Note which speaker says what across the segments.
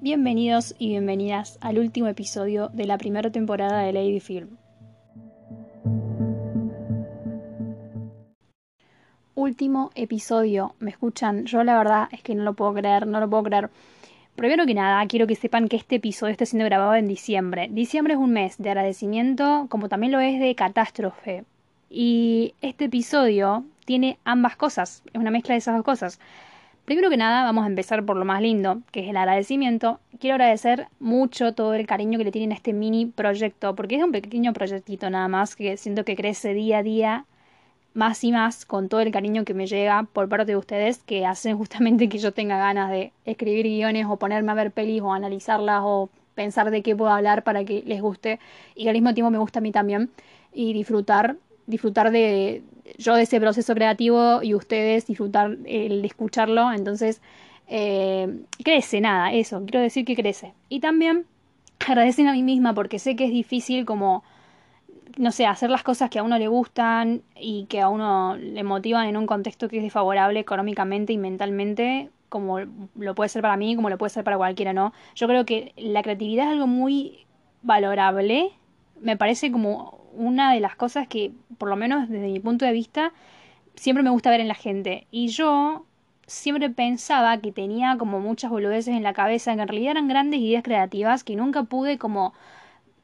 Speaker 1: Bienvenidos y bienvenidas al último episodio de la primera temporada de Lady Film. Último episodio, ¿me escuchan? Yo la verdad es que no lo puedo creer, no lo puedo creer. Primero que nada, quiero que sepan que este episodio está siendo grabado en diciembre. Diciembre es un mes de agradecimiento, como también lo es de catástrofe. Y este episodio tiene ambas cosas, es una mezcla de esas dos cosas. Primero que nada, vamos a empezar por lo más lindo, que es el agradecimiento. Quiero agradecer mucho todo el cariño que le tienen a este mini proyecto, porque es un pequeño proyectito nada más, que siento que crece día a día más y más con todo el cariño que me llega por parte de ustedes que hacen justamente que yo tenga ganas de escribir guiones o ponerme a ver pelis o analizarlas o pensar de qué puedo hablar para que les guste y al mismo tiempo me gusta a mí también y disfrutar disfrutar de yo de ese proceso creativo y ustedes disfrutar el escucharlo. Entonces, eh, crece, nada, eso, quiero decir que crece. Y también agradecen a mí misma porque sé que es difícil como, no sé, hacer las cosas que a uno le gustan y que a uno le motivan en un contexto que es desfavorable económicamente y mentalmente como lo puede ser para mí, como lo puede ser para cualquiera, ¿no? Yo creo que la creatividad es algo muy valorable, me parece como una de las cosas que, por lo menos desde mi punto de vista, siempre me gusta ver en la gente. Y yo siempre pensaba que tenía como muchas boludeces en la cabeza, que en realidad eran grandes ideas creativas que nunca pude como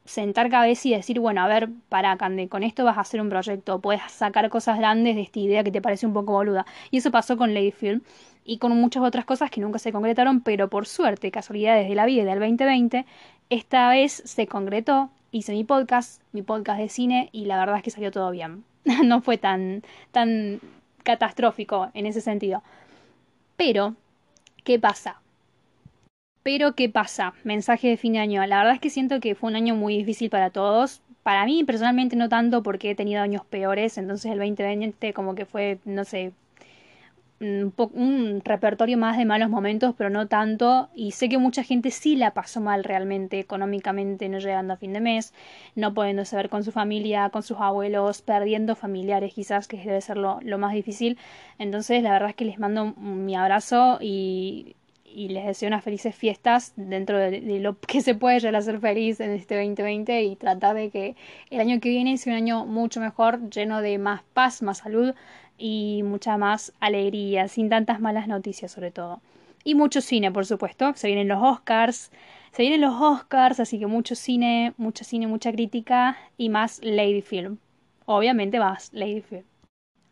Speaker 1: sentar cabeza y decir, bueno, a ver, para Cande, con esto vas a hacer un proyecto, puedes sacar cosas grandes de esta idea que te parece un poco boluda. Y eso pasó con Lady Film y con muchas otras cosas que nunca se concretaron, pero por suerte, casualidades de la vida del 2020, esta vez se concretó hice mi podcast, mi podcast de cine, y la verdad es que salió todo bien. no fue tan, tan catastrófico en ese sentido. Pero, ¿qué pasa? Pero, ¿qué pasa? Mensaje de fin de año. La verdad es que siento que fue un año muy difícil para todos. Para mí, personalmente, no tanto porque he tenido años peores. Entonces, el 2020 como que fue, no sé, un, repertorio más de malos momentos, pero no tanto. Y sé que mucha gente sí la pasó mal realmente, económicamente, no llegando a fin de mes, no pudiéndose ver con su familia, con sus abuelos, perdiendo familiares quizás, que debe ser lo, lo más difícil. Entonces, la verdad es que les mando mi abrazo y, y les deseo unas felices fiestas dentro de, de, lo que se puede llegar a ser feliz en este 2020 y tratar de que el año que viene sea un año mucho mejor, lleno de más paz, más salud, y mucha más alegría, sin tantas malas noticias sobre todo. Y mucho cine, por supuesto, se vienen los Oscars, se vienen los Oscars, así que mucho cine, mucho cine, mucha crítica y más Lady Film. Obviamente más Lady Film.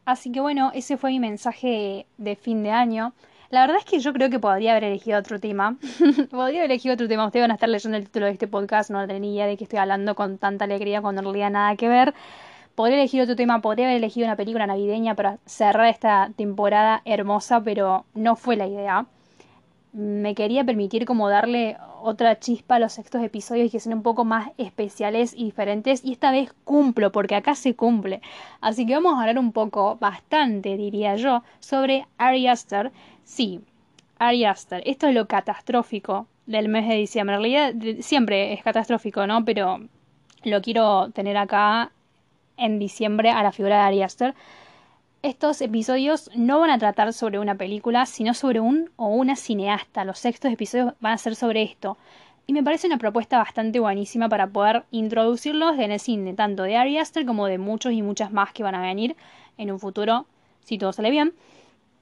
Speaker 1: Así que bueno, ese fue mi mensaje de fin de año. La verdad es que yo creo que podría haber elegido otro tema. podría haber elegido otro tema. Ustedes van a estar leyendo el título de este podcast, no tenía idea de que estoy hablando con tanta alegría cuando no realidad nada que ver. Podría elegir otro tema, podría haber elegido una película navideña para cerrar esta temporada hermosa, pero no fue la idea. Me quería permitir como darle otra chispa a los sextos episodios que sean un poco más especiales y diferentes. Y esta vez cumplo, porque acá se cumple. Así que vamos a hablar un poco, bastante diría yo, sobre Ari Aster. Sí, Ari Aster. Esto es lo catastrófico del mes de diciembre. En realidad siempre es catastrófico, ¿no? Pero lo quiero tener acá en diciembre a la figura de Ari Aster. Estos episodios no van a tratar sobre una película, sino sobre un o una cineasta. Los sextos episodios van a ser sobre esto. Y me parece una propuesta bastante buenísima para poder introducirlos en el cine, tanto de Ari Aster como de muchos y muchas más que van a venir en un futuro, si todo sale bien.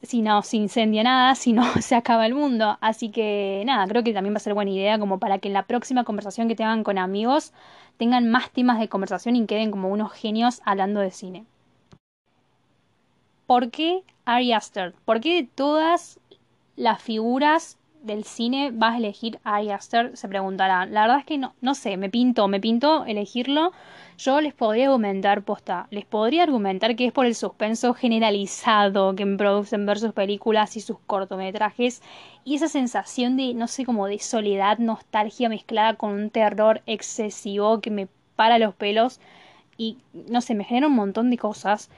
Speaker 1: Si no se incendia nada, si no se acaba el mundo. Así que nada, creo que también va a ser buena idea como para que en la próxima conversación que tengan con amigos tengan más temas de conversación y queden como unos genios hablando de cine. ¿Por qué Ari Aster? ¿Por qué de todas las figuras del cine vas a elegir a? Se preguntarán. La verdad es que no, no sé, me pinto, me pinto elegirlo. Yo les podría argumentar, posta, les podría argumentar que es por el suspenso generalizado que producen ver sus películas y sus cortometrajes y esa sensación de, no sé, como de soledad, nostalgia mezclada con un terror excesivo que me para los pelos y, no sé, me genera un montón de cosas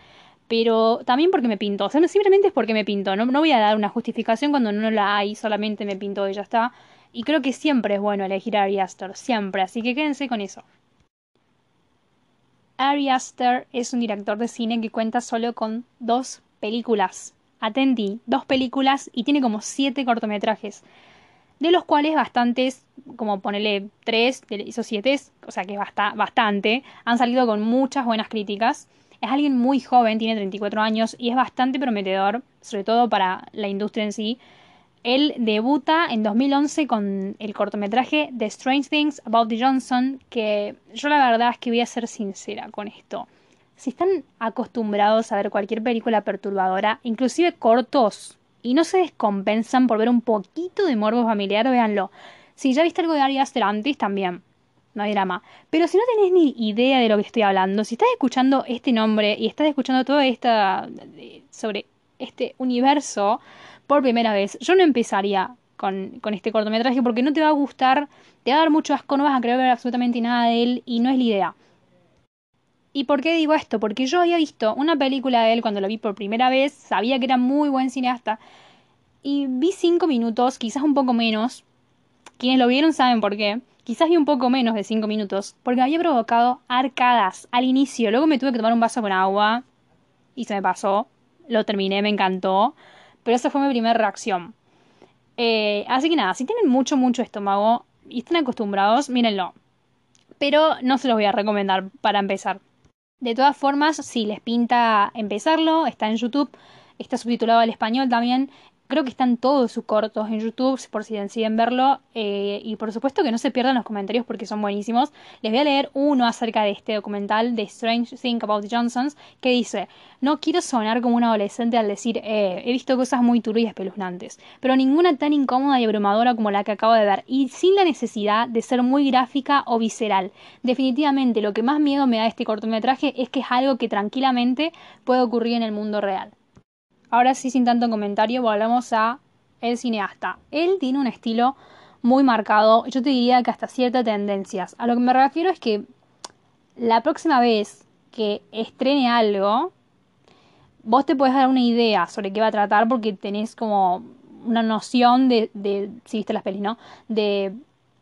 Speaker 1: pero también porque me pinto. O sea, simplemente es porque me pinto. No, voy a dar una justificación cuando no la hay, solamente me pinto y ya está. Y creo que siempre es bueno elegir a Ari Aster, siempre, así que quédense con eso. Ari Aster es un director de cine que cuenta solo con dos películas. Atenti, dos películas y tiene como siete cortometrajes. de los cuales bastantes, como ponerle tres esos siete, o sea que basta, bastante, han salido con muchas buenas críticas. Es alguien muy joven, tiene 34 años y es bastante prometedor, sobre todo para la industria en sí. Él debuta en 2011 con el cortometraje The Strange Things About the Johnson, que yo la verdad es que voy a ser sincera con esto. Si están acostumbrados a ver cualquier película perturbadora, inclusive cortos, y no se descompensan por ver un poquito de morbo familiar, véanlo. Si ya viste algo de Ari Aster antes, también. No hay drama. Pero si no tenés ni idea de lo que estoy hablando, si estás escuchando este nombre y estás escuchando todo esta sobre este universo, por primera vez, yo no empezaría con, con, este cortometraje porque no te va a gustar, te va a dar mucho asco, no vas a querer ver absolutamente nada de él y no es la idea. ¿Y por qué digo esto? Porque yo había visto una película de él cuando lo vi por primera vez, sabía que era muy buen cineasta y vi cinco minutos, quizás un poco menos. Quienes lo vieron saben por qué. Quizás vi un poco menos de cinco minutos, porque había provocado arcadas al inicio. Luego me tuve que tomar un vaso con agua y se me pasó. Lo terminé, me encantó. Pero esa fue mi primera reacción. Eh, así que nada, si tienen mucho, mucho estómago y están acostumbrados, mírenlo. Pero no se los voy a recomendar para empezar. De todas formas, si les pinta empezarlo, está en YouTube, está subtitulado al español también Creo que están todos sus cortos en YouTube por si deciden verlo. Eh, y por supuesto que no se pierdan los comentarios porque son buenísimos. Les voy a leer uno acerca de este documental de Strange Thing About the Johnsons que dice, no quiero sonar como un adolescente al decir, eh, he visto cosas muy turbias y espeluznantes, pero ninguna tan incómoda y abrumadora como la que acabo de ver y sin la necesidad de ser muy gráfica o visceral. Definitivamente lo que más miedo me da este cortometraje es que es algo que tranquilamente puede ocurrir en el mundo real. Ahora sí, sin tanto comentario, volvamos a el cineasta. Él tiene un estilo muy marcado, yo te diría que hasta ciertas tendencias. A lo que me refiero es que la próxima vez que estrene algo, vos te puedes dar una idea sobre qué va a tratar porque tenés como una noción de, de si viste las pelis, ¿no? De,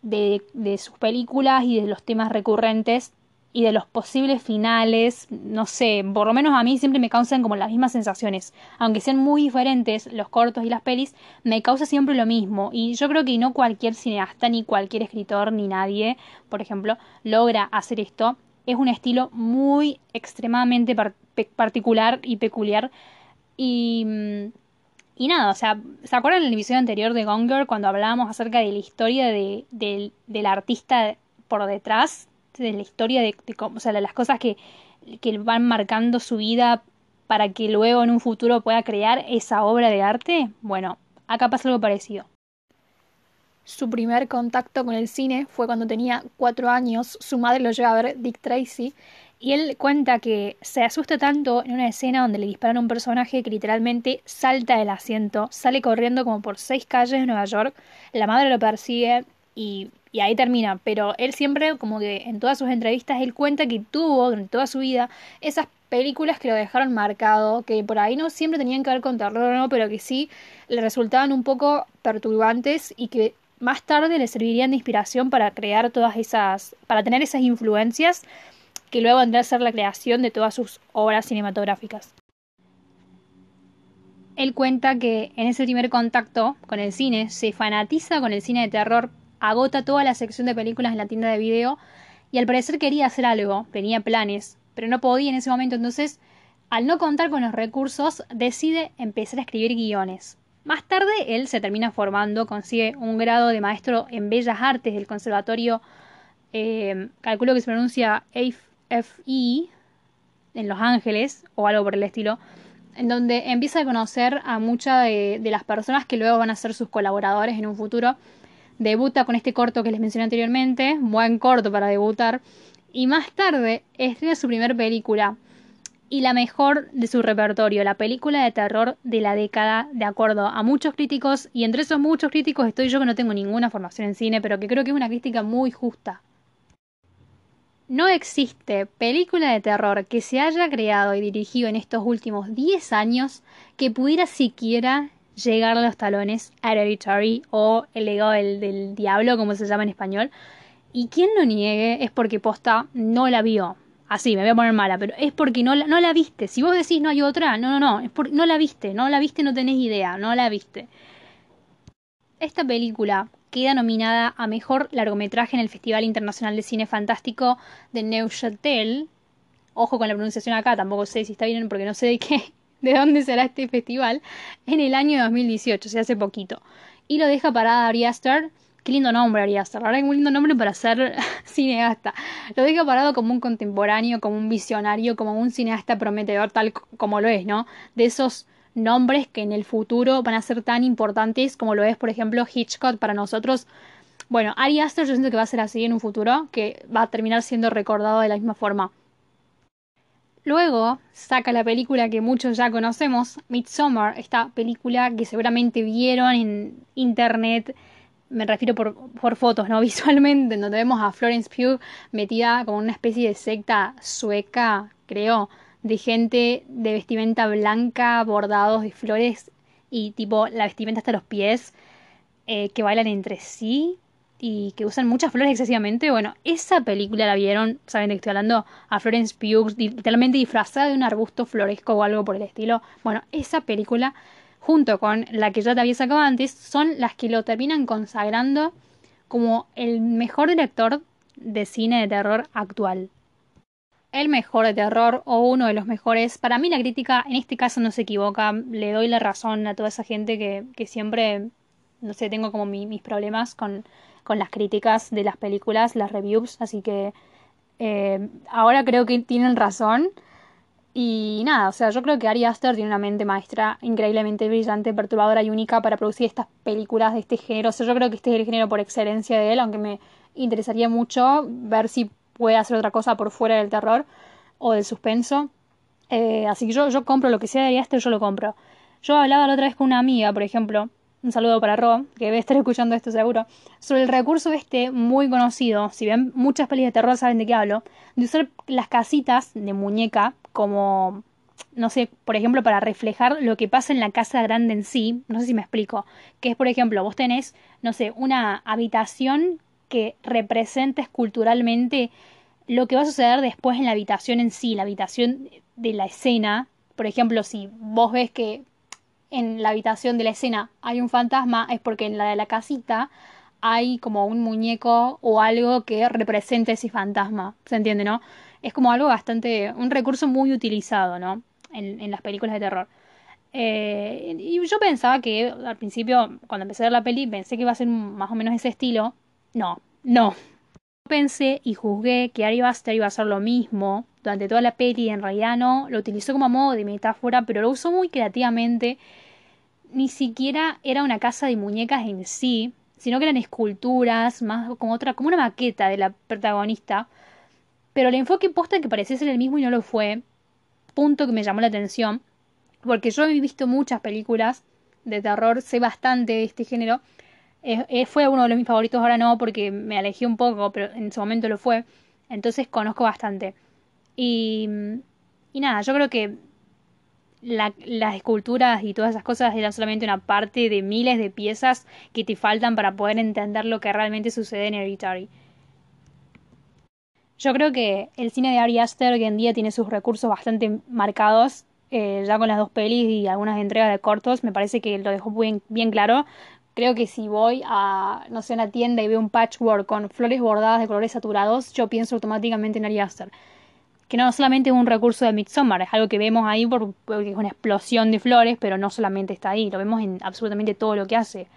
Speaker 1: de, de sus películas y de los temas recurrentes y de los posibles finales, no sé, por lo menos a mí siempre me causan como las mismas sensaciones. Aunque sean muy diferentes los cortos y las pelis, me causa siempre lo mismo. Y yo creo que no cualquier cineasta, ni cualquier escritor, ni nadie, por ejemplo, logra hacer esto. Es un estilo muy extremadamente particular y peculiar. Y, y nada, o sea, ¿se acuerdan del episodio anterior de Gonger cuando hablábamos acerca de la historia de, del artista por detrás de la historia de, o sea, de las cosas que, que van marcando su vida para que luego en un futuro pueda crear esa obra de arte, bueno, acá pasa algo parecido. Su primer contacto con el cine fue cuando tenía cuatro años, su madre lo lleva a ver Dick Tracy y él cuenta que se asusta tanto en una escena donde le disparan a un personaje que literalmente salta del asiento, sale corriendo como por seis calles de Nueva York, la madre lo persigue y y ahí termina, pero él siempre, como que en todas sus entrevistas, él cuenta que tuvo durante toda su vida esas películas que lo dejaron marcado, que por ahí no siempre tenían que ver con terror, ¿no? pero que sí le resultaban un poco perturbantes y que más tarde le servirían de inspiración para crear todas esas, para tener esas influencias que luego vendrá a ser la creación de todas sus obras cinematográficas. Él cuenta que en ese primer contacto con el cine se fanatiza con el cine de terror agota toda la sección de películas en la tienda de video y al parecer quería hacer algo, tenía planes, pero no podía en ese momento, entonces, al no contar con los recursos, decide empezar a escribir guiones. Más tarde, él se termina formando, consigue un grado de maestro en Bellas Artes del Conservatorio, eh, calculo que se pronuncia AFE, en Los Ángeles, o algo por el estilo, en donde empieza a conocer a muchas de, de las personas que luego van a ser sus colaboradores en un futuro debuta con este corto que les mencioné anteriormente, buen corto para debutar, y más tarde estrena su primer película y la mejor de su repertorio, la película de terror de la década, de acuerdo a muchos críticos, y entre esos muchos críticos estoy yo que no tengo ninguna formación en cine, pero que creo que es una crítica muy justa. No existe película de terror que se haya creado y dirigido en estos últimos 10 años que pudiera siquiera llegar a los talones Hereditary o El legado del, diablo, como se llama en español. Y quien lo niegue es porque posta no la vio. Así, me voy a poner mala, pero es porque no la, no la viste. Si vos decís no hay otra, no, no, no, es porque no la viste, no la viste, no tenés idea, no la viste. Esta película queda nominada a Mejor Largometraje en el Festival Internacional de Cine Fantástico de Neuchâtel. Ojo con la pronunciación acá, tampoco sé si está bien porque no sé de qué, de dónde será este festival, en el año 2018, o sea, hace poquito. Y lo deja parada Ari Aster. Qué lindo nombre Ari Aster, verdad que un lindo nombre para ser cineasta. Lo deja parado como un contemporáneo, como un visionario, como un cineasta prometedor, tal como lo es, ¿no? De esos nombres que en el futuro van a ser tan importantes como lo es, por ejemplo, Hitchcock para nosotros. Bueno, Ari Aster yo siento que va a ser así en un futuro, que va a terminar siendo recordado de la misma forma. Luego saca la película que muchos ya conocemos, Midsommar, esta película que seguramente vieron en internet, me refiero por, fotos, ¿no? Visualmente, donde vemos a Florence Pugh metida como una especie de secta sueca, creo, de gente de vestimenta blanca, bordados de flores y tipo la vestimenta hasta los pies, eh, que bailan entre sí y que usan muchas flores excesivamente. Bueno, esa película la vieron, saben de qué estoy hablando, a Florence Pugh, literalmente disfrazada de un arbusto floresco o algo por el estilo. Bueno, esa película, junto con la que ya te había sacado antes, son las que lo terminan consagrando como el mejor director de cine de terror actual el mejor de terror o uno de los mejores. Para mí la crítica en este caso no se equivoca, le doy la razón a toda esa gente que, que siempre, no sé, tengo como mis problemas con, con, las críticas de las películas, las reviews, así que eh, ahora creo que tienen razón. Y nada, o sea, yo creo que Ari Aster tiene una mente maestra increíblemente brillante, perturbadora y única para producir estas películas de este género. O sea, yo creo que este es el género por excelencia de él, aunque me interesaría mucho ver si puede hacer otra cosa por fuera del terror o del suspenso. Eh, así que yo, yo compro lo que sea de este, yo lo compro. Yo hablaba la otra vez con una amiga, por ejemplo, un saludo para Ro, que debe estar escuchando esto seguro, sobre el recurso este muy conocido, si ven muchas pelis de terror saben de qué hablo, de usar las casitas de muñeca como, no sé, por ejemplo, para reflejar lo que pasa en la casa grande en sí, no sé si me explico, que es, por ejemplo, vos tenés, no sé, una habitación que representes culturalmente lo que va a suceder después en la habitación en sí, la habitación de la escena. Por ejemplo, si vos ves que en la habitación de la escena hay un fantasma, es porque en la de la casita hay como un muñeco o algo que represente ese fantasma. ¿Se entiende, no? Es como algo bastante. un recurso muy utilizado, ¿no? En, las películas de terror. Eh, y yo pensaba que al principio, cuando empecé a ver la peli, pensé que iba a ser más o menos ese estilo. No, no. Pensé y juzgué que Ari Buster iba a hacer lo mismo durante toda la peli, en realidad no, lo utilizó como modo de metáfora, pero lo usó muy creativamente. Ni siquiera era una casa de muñecas en sí, sino que eran esculturas, más como otra, como una maqueta de la protagonista. Pero el enfoque posta que parecía ser el mismo y no lo fue. Punto que me llamó la atención. Porque yo he visto muchas películas de terror, sé bastante de este género, fue uno de mis favoritos, ahora no, porque me alejé un poco, pero en su momento lo fue. Entonces conozco bastante. Y, y nada, yo creo que las esculturas y todas esas cosas eran solamente una parte de miles de piezas que te faltan para poder entender lo que realmente sucede en Hereditary. Yo creo que el cine de Ari Aster hoy en día tiene sus recursos bastante marcados. Eh, ya con las dos pelis y algunas entregas de cortos, me parece que lo dejó bien, bien claro creo que si voy a, no sé, una tienda y veo un patchwork con flores bordadas de colores saturados, yo pienso automáticamente en Ari Aster. Que no solamente es un recurso de Midsommar, es algo que vemos ahí porque es una explosión de flores, pero no solamente está ahí, lo vemos en absolutamente todo lo que hace.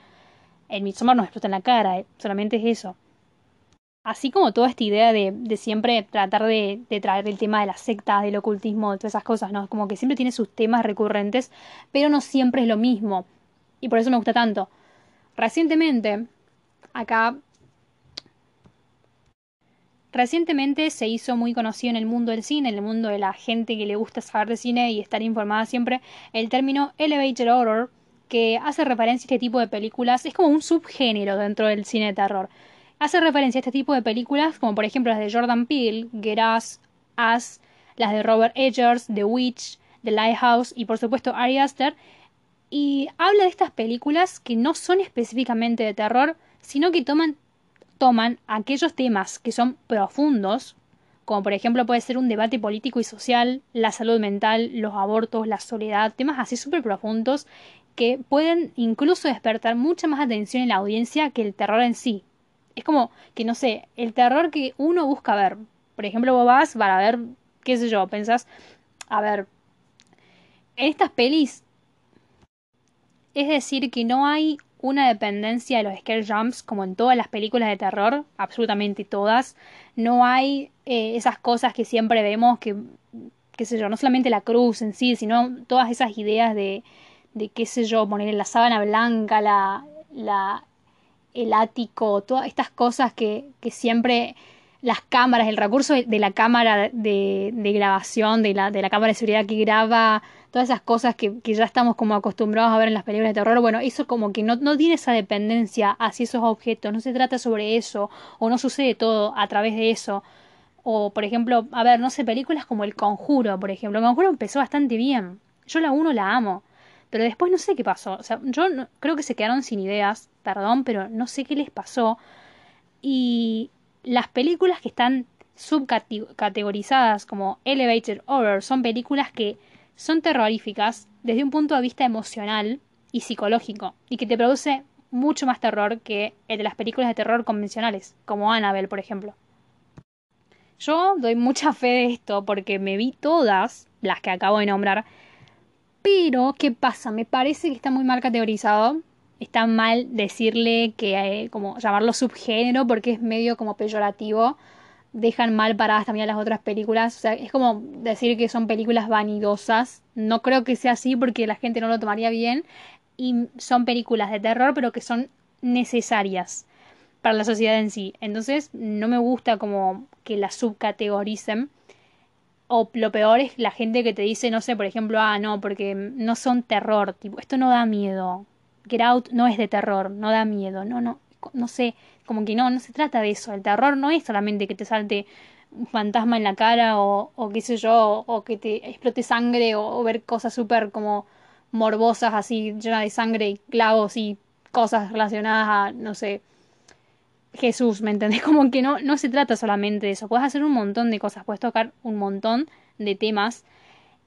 Speaker 1: El Midsommar nos explota en la cara, eh, solamente es eso. Así como toda esta idea de, de siempre tratar de, de, traer el tema de las sectas, del ocultismo, de todas esas cosas, ¿no? Como que siempre tiene sus temas recurrentes, pero no siempre es lo mismo. Y por eso me gusta tanto. Recientemente, acá, recientemente se hizo muy conocido en el mundo del cine, en el mundo de la gente que le gusta saber de cine y estar informada siempre, el término elevator horror, que hace referencia a este tipo de películas, es como un subgénero dentro del cine de terror. Hace referencia a este tipo de películas, como por ejemplo las de Jordan Peele, Get Us, Us, las de Robert Eggers, The Witch, The Lighthouse y por supuesto Ari Aster, y habla de estas películas que no son específicamente de terror, sino que toman, toman aquellos temas que son profundos, como por ejemplo puede ser un debate político y social, la salud mental, los abortos, la soledad, temas así súper profundos que pueden incluso despertar mucha más atención en la audiencia que el terror en sí. Es como que, no sé, el terror que uno busca ver. Por ejemplo, vos vas para ver, qué sé yo, pensás, a ver, en estas pelis, es decir, que no hay una dependencia de los scare jumps como en todas las películas de terror, absolutamente todas. No hay eh, esas cosas que siempre vemos que, qué sé yo, no solamente la cruz en sí, sino todas esas ideas de, de qué sé yo, poner la sábana blanca, la, la, el ático, todas estas cosas que, que siempre las cámaras, el recurso de, la cámara de, de grabación, de la, de la cámara de seguridad que graba, todas esas cosas que, ya estamos como acostumbrados a ver en las películas de terror, bueno, eso como que no, no tiene esa dependencia hacia esos objetos, no se trata sobre eso, o no sucede todo a través de eso. O, por ejemplo, a ver, no sé, películas como El Conjuro, por ejemplo. El Conjuro empezó bastante bien. Yo la uno la amo. Pero después no sé qué pasó. O sea, yo no, creo que se quedaron sin ideas, perdón, pero no sé qué les pasó. Y las películas que están subcategorizadas como Elevated Horror son películas que son terroríficas desde un punto de vista emocional y psicológico y que te produce mucho más terror que el de las películas de terror convencionales, como Annabelle, por ejemplo. Yo doy mucha fe de esto porque me vi todas las que acabo de nombrar. Pero, ¿qué pasa? Me parece que está muy mal categorizado. Está mal decirle que, eh, como llamarlo subgénero porque es medio como peyorativo. Dejan mal paradas también las otras películas. O sea, es como decir que son películas vanidosas. No creo que sea así porque la gente no lo tomaría bien. Y son películas de terror, pero que son necesarias para la sociedad en sí. Entonces, no me gusta como que la subcategoricen. O lo peor es la gente que te dice, no sé, por ejemplo, ah, no, porque no son terror, tipo, esto no da miedo. Get Out no es de terror, no da miedo, no, no, no sé, como que no, no se trata de eso. El terror no es solamente que te salte un fantasma en la cara o, o qué sé yo, o que te explote sangre o, ver cosas súper como morbosas así, llenas de sangre y clavos y cosas relacionadas a, no sé, Jesús, ¿me entendés? Como que no, no se trata solamente de eso, puedes hacer un montón de cosas, puedes tocar un montón de temas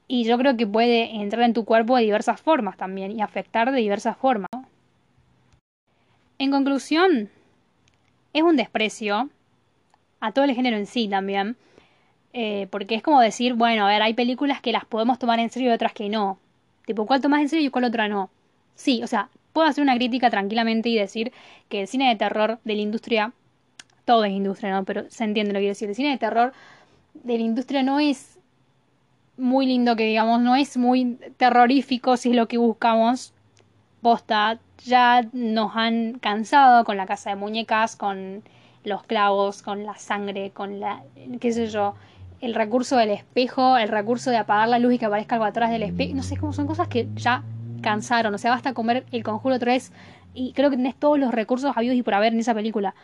Speaker 1: y yo creo que puede entrar en tu cuerpo de diversas formas también y afectar de diversas formas. En conclusión, es un desprecio a todo el género en sí también, eh, porque es como decir, bueno, a ver, hay películas que las podemos tomar en serio y otras que no. Tipo, ¿cuál tomas en serio y cuál otra no? Sí, o sea, puedo hacer una crítica tranquilamente y decir que el cine de terror de la industria, todo es industria, ¿no? Pero se entiende lo que quiero decir. El cine de terror de la industria no es muy lindo que digamos, no es muy terrorífico si es lo que buscamos. Ya nos han cansado con la casa de muñecas, con los clavos, con la sangre, con la, qué sé yo, el recurso del espejo, el recurso de apagar la luz y que aparezca algo atrás del espejo, no sé cómo son cosas que ya cansaron, o sea, basta comer el conjuro 3 y creo que tenés todos los recursos habidos y por haber en esa película.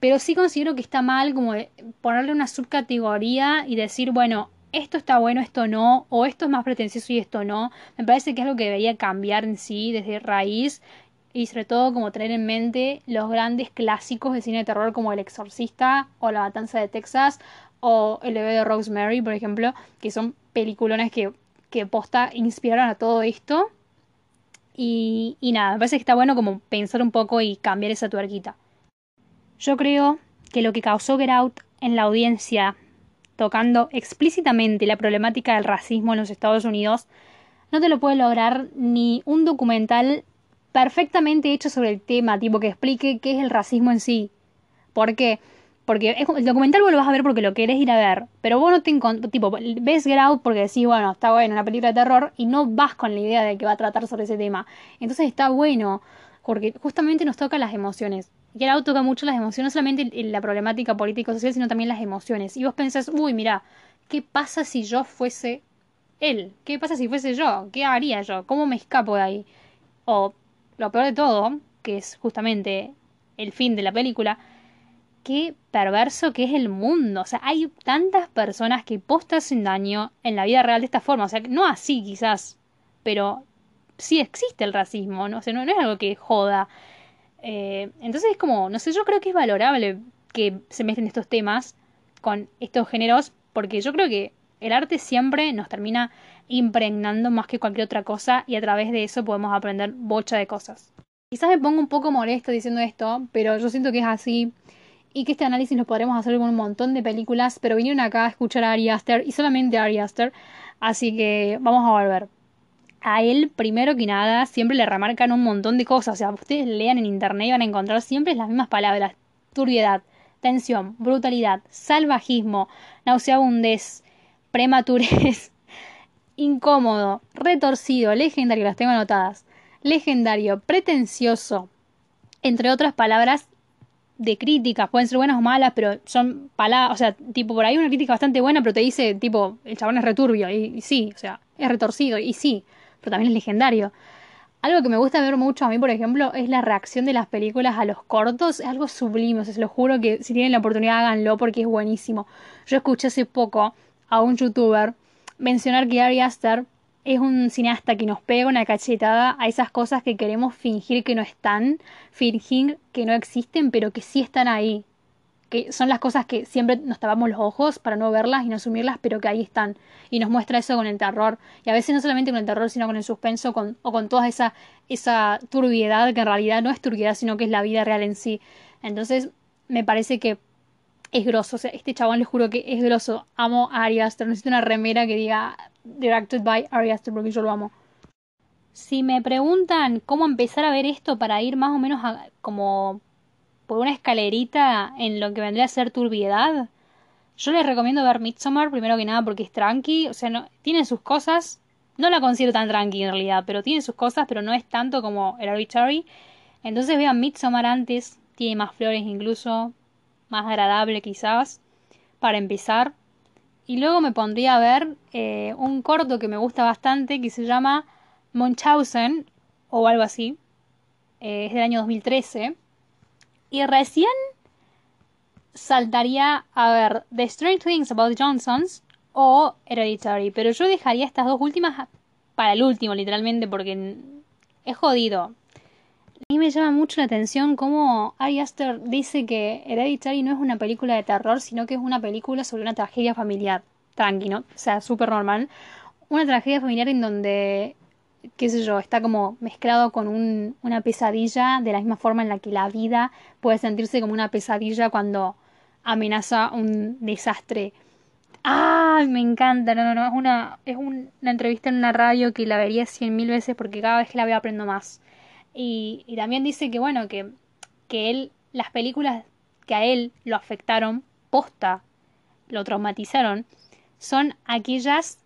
Speaker 1: Pero sí considero que está mal como ponerle una subcategoría y decir, bueno, esto está bueno, esto no, o esto es más pretencioso y esto no. Me parece que es algo que debería cambiar en sí desde raíz y sobre todo como tener en mente los grandes clásicos de cine de terror como El Exorcista o La Matanza de Texas o El bebé de Rosemary, por ejemplo, que son peliculones que, que posta inspiraron a todo esto y, nada, me parece que está bueno como pensar un poco y cambiar esa tuerquita. Yo creo que lo que causó Get Out en la audiencia, tocando explícitamente la problemática del racismo en los Estados Unidos, no te lo puede lograr ni un documental perfectamente hecho sobre el tema, tipo que explique qué es el racismo en sí. ¿Por qué? Porque el documental vos lo vas a ver porque lo querés ir a ver. Pero vos no te tipo, ves Get porque decís, bueno, está bueno, una película de terror. Y no vas con la idea de que va a tratar sobre ese tema. Entonces está bueno. Porque justamente nos toca las emociones. Out toca mucho las emociones, no solamente la problemática político-social, sino también las emociones. Y vos pensás, uy, mira, ¿qué pasa si yo fuese él? ¿Qué pasa si fuese yo? ¿Qué haría yo? ¿Cómo me escapo de ahí? O lo peor de todo, que es justamente el fin de la película, qué perverso que es el mundo. O sea, hay tantas personas que postas sin daño en la vida real de esta forma. O sea, no así quizás, pero sí existe el racismo, ¿no? O sea, no, es algo que joda. Eh, entonces es como, no sé, yo creo que es valorable que se mezclen estos temas con estos géneros, porque yo creo que El arte siempre nos termina impregnando más que cualquier otra cosa y a través de eso podemos aprender bocha de cosas. Quizás me pongo un poco molesto diciendo esto, pero yo siento que es así y que este análisis lo podremos hacer con un montón de películas, pero vinieron acá a escuchar a Ari Aster y solamente a Ari Aster, así que vamos a volver. A él, primero que nada, siempre le remarcan un montón de cosas, o sea, ustedes lean en internet y van a encontrar siempre las mismas palabras, turbiedad, tensión, brutalidad, salvajismo, nauseabundez, prematurez, incómodo, retorcido, legendario, las tengo anotadas, legendario, pretencioso, entre otras palabras de críticas, pueden ser buenas o malas, pero son palabras, o sea, tipo, por ahí una crítica bastante buena, pero te dice, tipo, el chabón es returbio, y, sí, o sea, es retorcido, y sí, pero también es legendario. Algo que me gusta ver mucho a mí, por ejemplo, es la reacción de las películas a los cortos, es algo sublime, o se lo juro que si tienen la oportunidad háganlo porque es buenísimo. Yo escuché hace poco a un youtuber mencionar que Ari Aster es un cineasta que nos pega una cachetada a esas cosas que queremos fingir que no están, fingir que no existen, pero que sí están ahí. Que son las cosas que siempre nos tapamos los ojos para no verlas y no asumirlas, pero que ahí están. Y nos muestra eso con el terror. Y a veces no solamente con el terror, sino con el suspenso con, o con toda esa, esa turbiedad que en realidad no es turbiedad, sino que es la vida real en sí. Entonces, me parece que es grosso. O sea, este chabón les juro que es grosso. Amo a Ari Aster. Necesito una remera que diga directed by Ari porque yo lo amo. Si me preguntan cómo empezar a ver esto para ir más o menos como por una escalerita en lo que vendría a ser turbiedad, yo les recomiendo ver Midsommar primero que nada porque es tranqui, o sea, no, tiene sus cosas, no la considero tan tranqui en realidad, pero tiene sus cosas, pero no es tanto como Hereditary. Entonces vean Midsommar antes, tiene más flores incluso, más agradable quizás, para empezar. Y luego me pondría a ver eh, un corto que me gusta bastante que se llama Munchausen o algo así. Eh, es del año 2013. Y recién saltaría a ver The Strange Things About Johnsons o Hereditary. Pero yo dejaría estas dos últimas para el último, literalmente, porque es jodido. A mí me llama mucho la atención cómo Ari Aster dice que Hereditary no es una película de terror, sino que es una película sobre una tragedia familiar. Tranquilo, o sea, súper normal. Una tragedia familiar en donde, qué sé yo, está como mezclado con un, una pesadilla, de la misma forma en la que la vida puede sentirse como una pesadilla cuando amenaza un desastre. ¡Ah! Me encanta, no, no, no, es una, es una entrevista en una radio que la vería cien mil veces porque cada vez que la veo aprendo más. Y, también dice que, bueno, que, que él, las películas que a él lo afectaron, posta, lo traumatizaron, son aquellas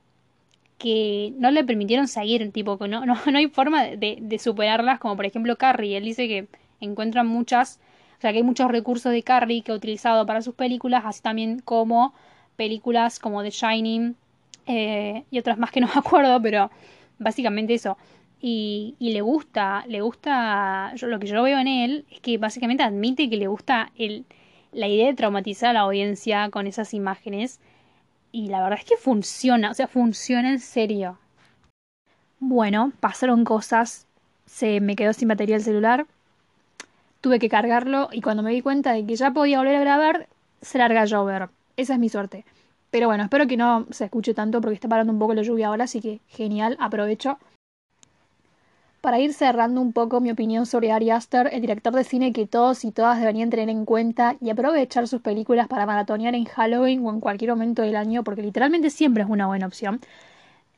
Speaker 1: que no le permitieron seguir, tipo, que no, no, no hay forma de, de, superarlas, como por ejemplo Carrie. Él dice que encuentran muchas, o sea, que hay muchos recursos de Carrie que ha utilizado para sus películas, así también como películas como The Shining eh, y otras más que no me acuerdo, pero básicamente eso y, y, le gusta, le gusta, yo, lo que yo veo en él es que básicamente admite que le gusta el, la idea de traumatizar a la audiencia con esas imágenes y la verdad es que funciona, o sea, funciona en serio. Bueno, pasaron cosas, se me quedó sin batería el celular, tuve que cargarlo y cuando me di cuenta de que ya podía volver a grabar, se larga a llover. Esa es mi suerte. Pero bueno, espero que no se escuche tanto porque está parando un poco la lluvia ahora, así que genial, aprovecho. Para ir cerrando un poco mi opinión sobre Ari Aster, el director de cine que todos y todas deberían tener en cuenta y aprovechar sus películas para maratonear en Halloween o en cualquier momento del año, porque literalmente siempre es una buena opción.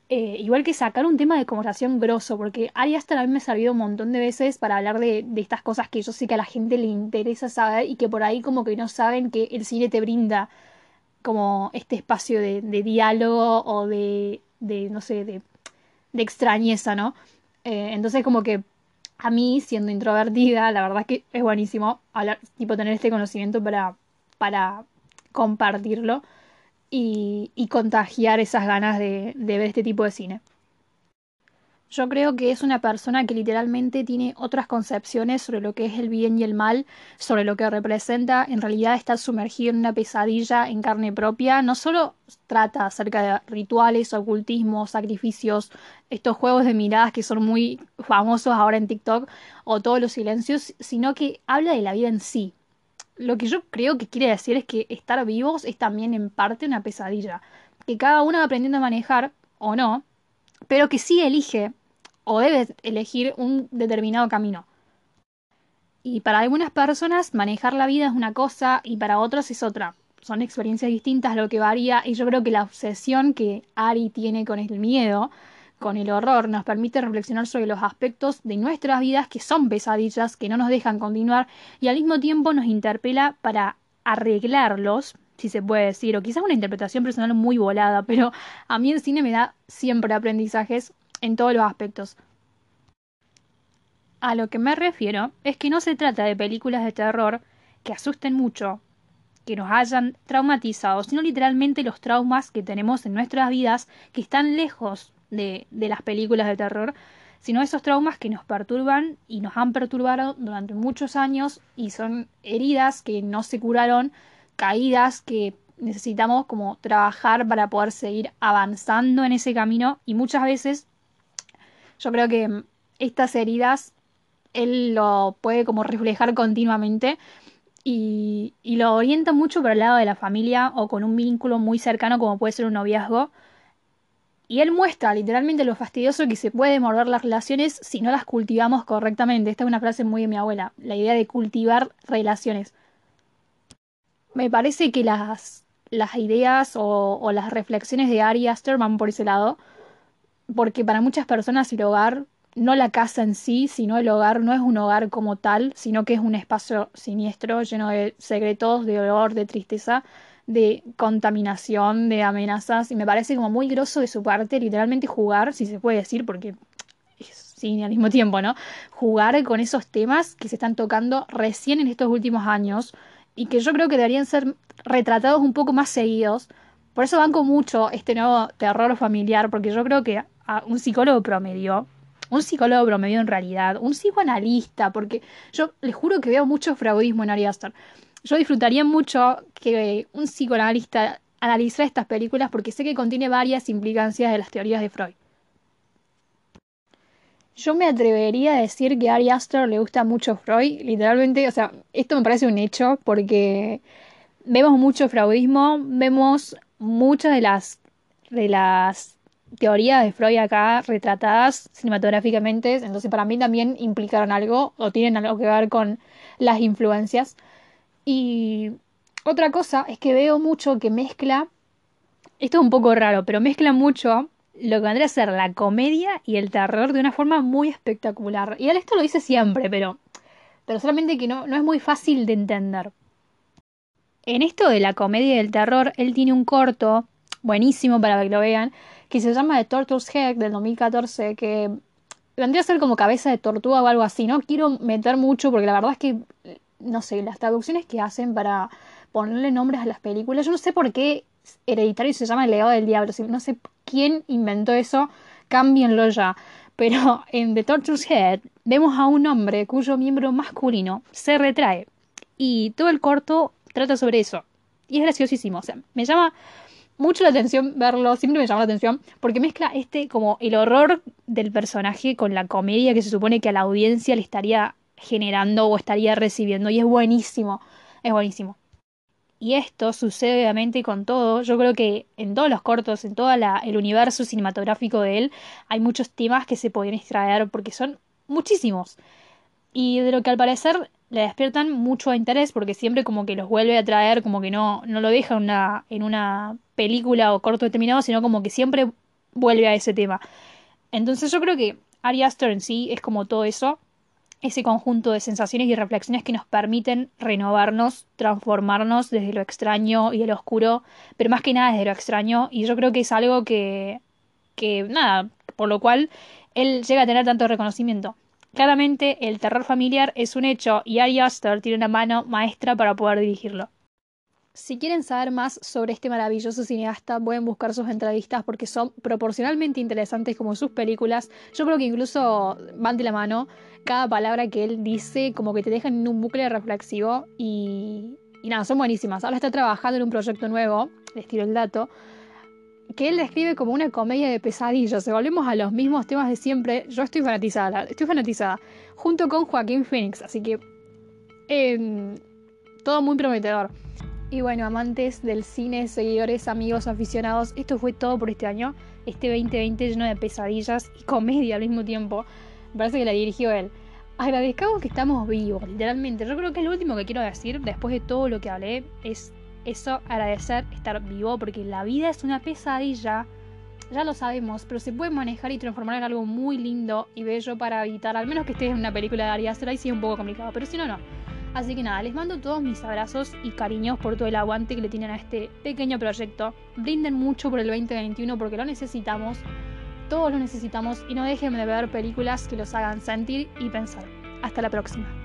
Speaker 1: Eh, igual que sacar un tema de conversación grosso, porque Ari Aster a mí me ha servido un montón de veces para hablar de, estas cosas que yo sé que a la gente le interesa saber y que por ahí como que no saben que el cine te brinda como este espacio de, de diálogo o de, de no sé, de, de extrañeza, ¿no? Eh, entonces como que a mí, siendo introvertida, la verdad es que es buenísimo hablar, tipo tener este conocimiento para, para compartirlo y, y contagiar esas ganas de, de ver este tipo de cine. Yo creo que es una persona que literalmente tiene otras concepciones sobre lo que es el bien y el mal, sobre lo que representa en realidad estar sumergido en una pesadilla en carne propia. No solo trata acerca de rituales, ocultismos, sacrificios, estos juegos de miradas que son muy famosos ahora en TikTok, o todos los silencios, sino que habla de la vida en sí. Lo que yo creo que quiere decir es que estar vivos es también en parte una pesadilla que cada uno va aprendiendo a manejar o no, pero que sí elige o debe elegir un determinado camino. Y para algunas personas manejar la vida es una cosa y para otros es otra. Son experiencias distintas lo que varía y yo creo que la obsesión que Ari tiene con el miedo, con el horror, nos permite reflexionar sobre los aspectos de nuestras vidas que son pesadillas, que no nos dejan continuar y al mismo tiempo nos interpela para arreglarlos, si se puede decir, o quizás una interpretación personal muy volada, pero a mí el cine me da siempre aprendizajes en todos los aspectos. A lo que me refiero es que no se trata de películas de terror que asusten mucho, que nos hayan traumatizado, sino literalmente los traumas que tenemos en nuestras vidas que están lejos de, las películas de terror, sino esos traumas que nos perturban y nos han perturbado durante muchos años y son heridas que no se curaron caídas que necesitamos como trabajar para poder seguir avanzando en ese camino y muchas veces yo creo que estas heridas él lo puede como reflejar continuamente y, y, lo orienta mucho por el lado de la familia o con un vínculo muy cercano como puede ser un noviazgo. Y él muestra literalmente lo fastidioso que se puede morder las relaciones si no las cultivamos correctamente. Esta es una frase muy de mi abuela, la idea de cultivar relaciones me parece que las, las ideas o, las reflexiones de Ari Aster van por ese lado, porque para muchas personas el hogar, no la casa en sí, sino el hogar no es un hogar como tal, sino que es un espacio siniestro, lleno de secretos, de dolor, de tristeza, de contaminación, de amenazas, y me parece como muy groso de su parte literalmente jugar, si se puede decir, porque sí, al mismo tiempo, ¿no? Jugar con esos temas que se están tocando recién en estos últimos años y que yo creo que deberían ser retratados un poco más seguidos. Por eso banco mucho este nuevo terror familiar, porque yo creo que un psicólogo promedio, un psicólogo promedio en realidad, un psicoanalista, porque yo les juro que veo mucho fraudismo en Ari Aster. Yo disfrutaría mucho que un psicoanalista analizara estas películas porque sé que contiene varias implicancias de las teorías de Freud. Yo me atrevería a decir que a Ari Aster le gusta mucho Freud, literalmente, o sea, esto me parece un hecho porque vemos mucho freudismo, vemos muchas de las de las teorías de Freud acá retratadas cinematográficamente, entonces para mí también implicaron algo o tienen algo que ver con las influencias. Y otra cosa es que veo mucho que mezcla, esto es un poco raro, pero mezcla mucho lo que vendría a ser la comedia y el terror de una forma muy espectacular. Y esto lo dice siempre, pero, pero solamente que no, no es muy fácil de entender. En esto de la comedia y el terror, él tiene un corto buenísimo para que lo vean, que se llama The Tortoise Head del 2014, que vendría a ser como cabeza de tortuga o algo así. No quiero meter mucho porque la verdad es que, no sé, las traducciones que hacen para ponerle nombres a las películas, yo no sé por qué Hereditario se llama El legado del diablo. No sé quién inventó eso, cámbienlo ya. Pero en The Torture's Head vemos a un hombre cuyo miembro masculino se retrae. Y todo el corto trata sobre eso. Y es graciosísimo. O me llama mucho la atención verlo, siempre me llama la atención, porque mezcla este como el horror del personaje con la comedia que se supone que a la audiencia le estaría generando o estaría recibiendo. Y es buenísimo, es buenísimo. Y esto sucede obviamente con todo. Yo creo que en todos los cortos, en todo el universo cinematográfico de él, hay muchos temas que se pueden extraer porque son muchísimos. Y de lo que al parecer le despiertan mucho interés porque siempre como que los vuelve a traer, como que no, no lo deja en una, en una película o corto determinado, sino como que siempre vuelve a ese tema. Entonces yo creo que Ari Aster en sí es como todo eso ese conjunto de sensaciones y reflexiones que nos permiten renovarnos, transformarnos desde lo extraño y el oscuro, pero más que nada desde lo extraño, y yo creo que es algo que, que nada, por lo cual él llega a tener tanto reconocimiento. Claramente el terror familiar es un hecho y Ari Aster tiene una mano maestra para poder dirigirlo. Si quieren saber más sobre este maravilloso cineasta, pueden buscar sus entrevistas porque son proporcionalmente interesantes como sus películas. Yo creo que incluso van de la mano. Cada palabra que él dice como que te dejan en un bucle reflexivo y, y nada, son buenísimas. Ahora está trabajando en un proyecto nuevo, les tiro el dato, que él describe como una comedia de pesadillas. Volvemos a los mismos temas de siempre, yo estoy fanatizada, estoy fanatizada, junto con Joaquín Phoenix, así que eh, todo muy prometedor. Y bueno, amantes del cine, seguidores, amigos, aficionados, esto fue todo por este año. Este 2020 lleno de pesadillas y comedia al mismo tiempo. Me parece que la dirigió él. Agradezcamos que estamos vivos, literalmente. Yo creo que lo último que quiero decir, después de todo lo que hablé, es eso, agradecer estar vivo, porque la vida es una pesadilla. Ya lo sabemos, pero se puede manejar y transformar en algo muy lindo y bello para evitar, al menos que estés en una película de Ari Aster, ahí sí es un poco complicado, pero si no, no. Así que nada, les mando todos mis abrazos y cariños por todo el aguante que le tienen a este pequeño proyecto. Brinden mucho por el 2021 porque lo necesitamos, todos lo necesitamos y no dejen de ver películas que los hagan sentir y pensar. Hasta la próxima.